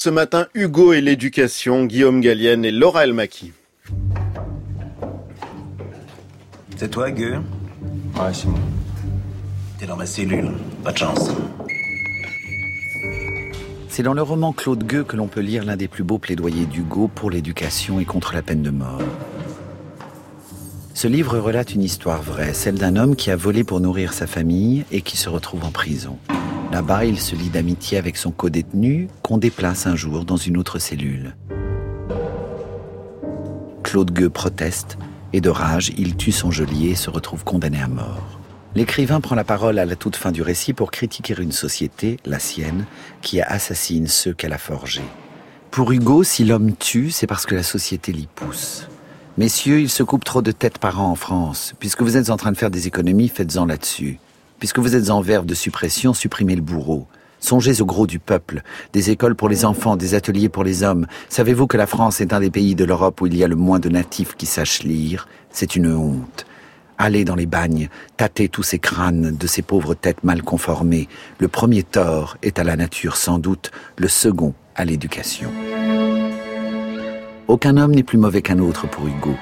Ce matin, Hugo et l'éducation, Guillaume Gallienne et Laura Elmaki. C'est toi, Gueux Ouais, c'est moi. T'es dans ma cellule. Pas de chance. C'est dans le roman Claude Gueux que l'on peut lire l'un des plus beaux plaidoyers d'Hugo pour l'éducation et contre la peine de mort. Ce livre relate une histoire vraie, celle d'un homme qui a volé pour nourrir sa famille et qui se retrouve en prison. Là-bas, il se lie d'amitié avec son co-détenu qu'on déplace un jour dans une autre cellule. Claude Gueux proteste et de rage, il tue son geôlier et se retrouve condamné à mort. L'écrivain prend la parole à la toute fin du récit pour critiquer une société, la sienne, qui assassine ceux qu'elle a forgés. Pour Hugo, si l'homme tue, c'est parce que la société l'y pousse. Messieurs, il se coupe trop de têtes par an en France. Puisque vous êtes en train de faire des économies, faites-en là-dessus. Puisque vous êtes en verve de suppression, supprimez le bourreau. Songez au gros du peuple, des écoles pour les enfants, des ateliers pour les hommes. Savez-vous que la France est un des pays de l'Europe où il y a le moins de natifs qui sachent lire? C'est une honte. Allez dans les bagnes, tâtez tous ces crânes de ces pauvres têtes mal conformées. Le premier tort est à la nature sans doute, le second à l'éducation. Aucun homme n'est plus mauvais qu'un autre pour Hugo.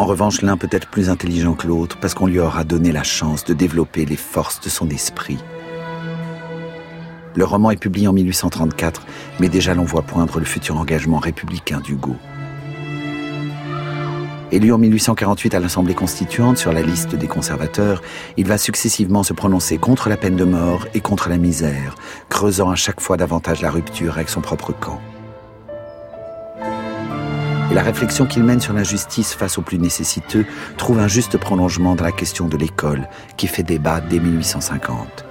En revanche, l'un peut être plus intelligent que l'autre parce qu'on lui aura donné la chance de développer les forces de son esprit. Le roman est publié en 1834, mais déjà l'on voit poindre le futur engagement républicain d'Hugo. Élu en 1848 à l'Assemblée constituante sur la liste des conservateurs, il va successivement se prononcer contre la peine de mort et contre la misère, creusant à chaque fois davantage la rupture avec son propre camp la réflexion qu'il mène sur l'injustice face aux plus nécessiteux trouve un juste prolongement dans la question de l'école, qui fait débat dès 1850.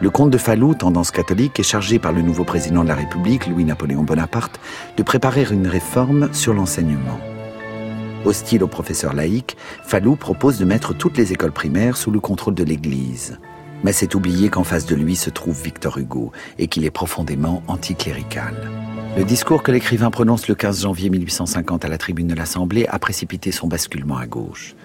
Le comte de Falloux, tendance catholique, est chargé par le nouveau président de la République, Louis-Napoléon Bonaparte, de préparer une réforme sur l'enseignement. Hostile aux professeurs laïcs, Falloux propose de mettre toutes les écoles primaires sous le contrôle de l'Église. Mais c'est oublier qu'en face de lui se trouve Victor Hugo et qu'il est profondément anticlérical. Le discours que l'écrivain prononce le 15 janvier 1850 à la tribune de l'Assemblée a précipité son basculement à gauche.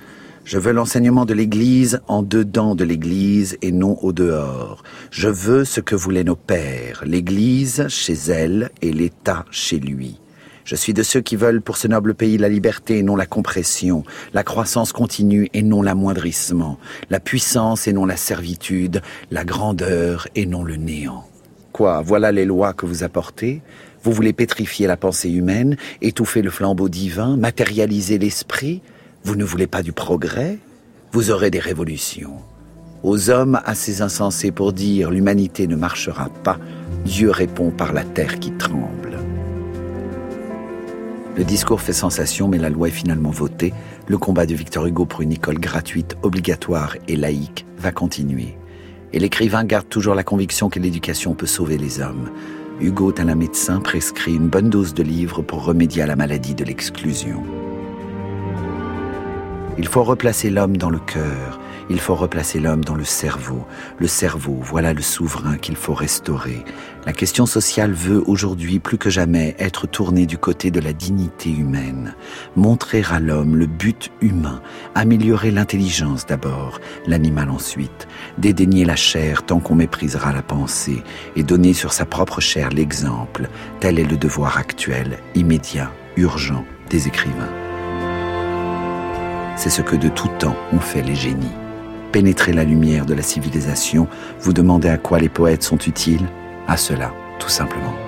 Je veux l'enseignement de l'Église en dedans de l'Église et non au dehors. Je veux ce que voulaient nos pères, l'Église chez elle et l'État chez lui. Je suis de ceux qui veulent pour ce noble pays la liberté et non la compression, la croissance continue et non l'amoindrissement, la puissance et non la servitude, la grandeur et non le néant. Quoi, voilà les lois que vous apportez? Vous voulez pétrifier la pensée humaine, étouffer le flambeau divin, matérialiser l'esprit Vous ne voulez pas du progrès Vous aurez des révolutions. Aux hommes assez insensés pour dire l'humanité ne marchera pas, Dieu répond par la terre qui tremble. Le discours fait sensation, mais la loi est finalement votée. Le combat de Victor Hugo pour une école gratuite, obligatoire et laïque va continuer. Et l'écrivain garde toujours la conviction que l'éducation peut sauver les hommes. Hugo Tala médecin prescrit une bonne dose de livres pour remédier à la maladie de l'exclusion. Il faut replacer l'homme dans le cœur, il faut replacer l'homme dans le cerveau. Le cerveau, voilà le souverain qu'il faut restaurer. La question sociale veut aujourd'hui plus que jamais être tournée du côté de la dignité humaine. Montrer à l'homme le but humain, améliorer l'intelligence d'abord, l'animal ensuite, dédaigner la chair tant qu'on méprisera la pensée et donner sur sa propre chair l'exemple. Tel est le devoir actuel, immédiat, urgent des écrivains. C'est ce que de tout temps ont fait les génies pénétrer la lumière de la civilisation, vous demandez à quoi les poètes sont utiles? À cela, tout simplement.